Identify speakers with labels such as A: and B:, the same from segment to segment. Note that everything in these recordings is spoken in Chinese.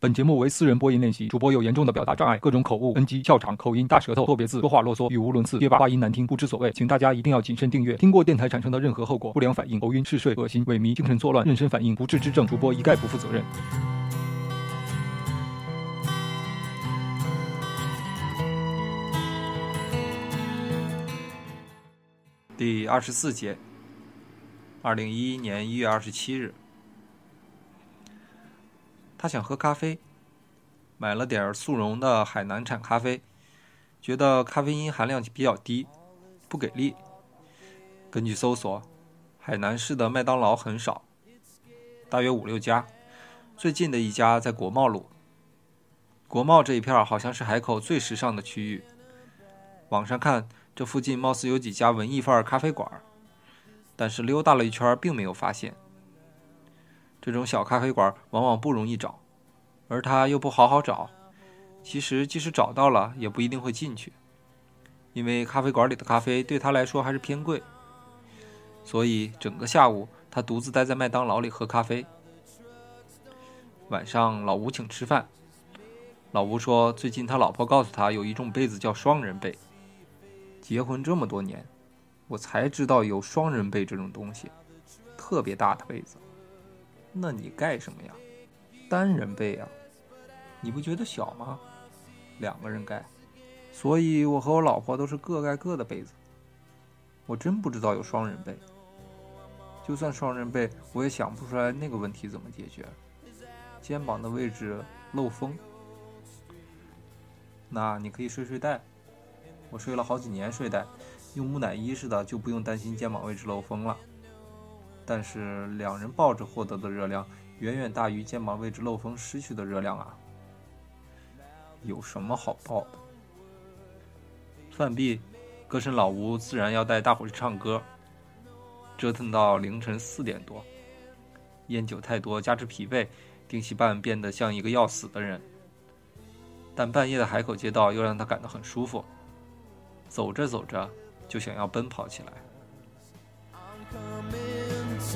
A: 本节目为私人播音练习，主播有严重的表达障碍，各种口误、NG、笑场、口音、大舌头、错别字、说话啰嗦、语无伦次、结巴、话音难听，不知所谓，请大家一定要谨慎订阅。听过电台产生的任何后果，不良反应、头晕、嗜睡、恶心、萎靡、精神错乱、妊娠反应、不治之症，主播一概不负责任。
B: 第二十四节，二零一一年一月二十七日。他想喝咖啡，买了点速溶的海南产咖啡，觉得咖啡因含量比较低，不给力。根据搜索，海南市的麦当劳很少，大约五六家，最近的一家在国贸路。国贸这一片好像是海口最时尚的区域。网上看，这附近貌似有几家文艺范儿咖啡馆，但是溜达了一圈并没有发现。这种小咖啡馆往往不容易找，而他又不好好找，其实即使找到了，也不一定会进去，因为咖啡馆里的咖啡对他来说还是偏贵。所以整个下午，他独自待在麦当劳里喝咖啡。晚上，老吴请吃饭。老吴说，最近他老婆告诉他，有一种被子叫双人被。结婚这么多年，我才知道有双人被这种东西，特别大的被子。那你盖什么呀？单人被呀？你不觉得小吗？两个人盖，所以我和我老婆都是各盖各的被子。我真不知道有双人被。就算双人被，我也想不出来那个问题怎么解决。肩膀的位置漏风，那你可以睡睡袋。我睡了好几年睡袋，用木乃伊似的，就不用担心肩膀位置漏风了。但是两人抱着获得的热量远远大于肩膀位置漏风失去的热量啊！有什么好抱的？饭毕，歌神老吴自然要带大伙去唱歌，折腾到凌晨四点多，烟酒太多加之疲惫，丁喜半变得像一个要死的人。但半夜的海口街道又让他感到很舒服，走着走着就想要奔跑起来。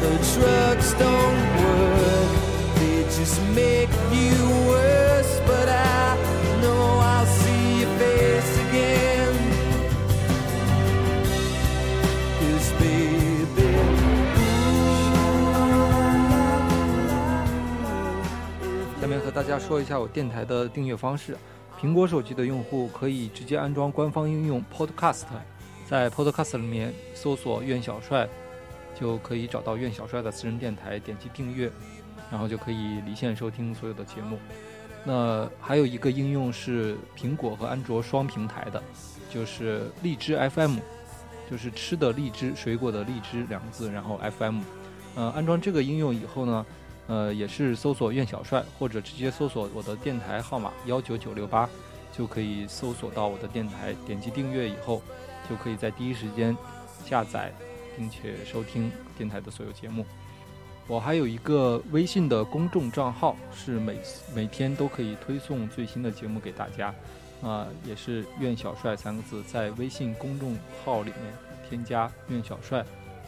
B: the drugs don't work, they just make you worse. But I know I'll see your face again. Cause baby, 下面和大家说一下我电台的订阅方式。苹果手机的用户可以直接安装官方应用 Podcast，在 Podcast 里面搜索“苑小帅”。就可以找到苑小帅的私人电台，点击订阅，然后就可以离线收听所有的节目。那还有一个应用是苹果和安卓双平台的，就是荔枝 FM，就是吃的荔枝，水果的荔枝两个字，然后 FM。呃，安装这个应用以后呢，呃，也是搜索苑小帅，或者直接搜索我的电台号码幺九九六八，就可以搜索到我的电台。点击订阅以后，就可以在第一时间下载。并且收听电台的所有节目。我还有一个微信的公众账号，是每每天都可以推送最新的节目给大家。啊，也是“苑小帅”三个字，在微信公众号里面添加“苑小帅”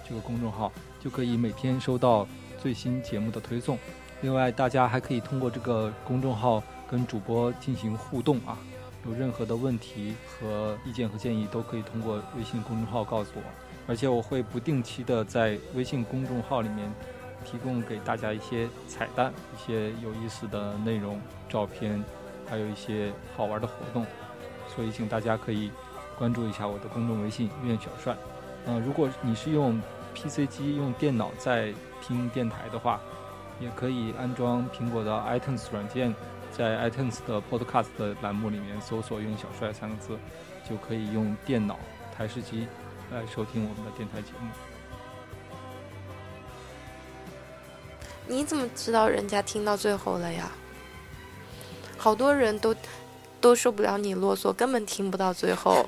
B: 这个公众号，就可以每天收到最新节目的推送。另外，大家还可以通过这个公众号跟主播进行互动啊，有任何的问题和意见和建议，都可以通过微信公众号告诉我。而且我会不定期的在微信公众号里面提供给大家一些彩蛋、一些有意思的内容、照片，还有一些好玩的活动，所以请大家可以关注一下我的公众微信“苑小帅”。嗯，如果你是用 PC 机、用电脑在听电台的话，也可以安装苹果的 iTunes 软件，在 iTunes 的 Podcast 栏目里面搜索“苑小帅”三个字，就可以用电脑。台式机来收听我们的电台节目。
C: 你怎么知道人家听到最后了呀？好多人都都受不了你啰嗦，根本听不到最后。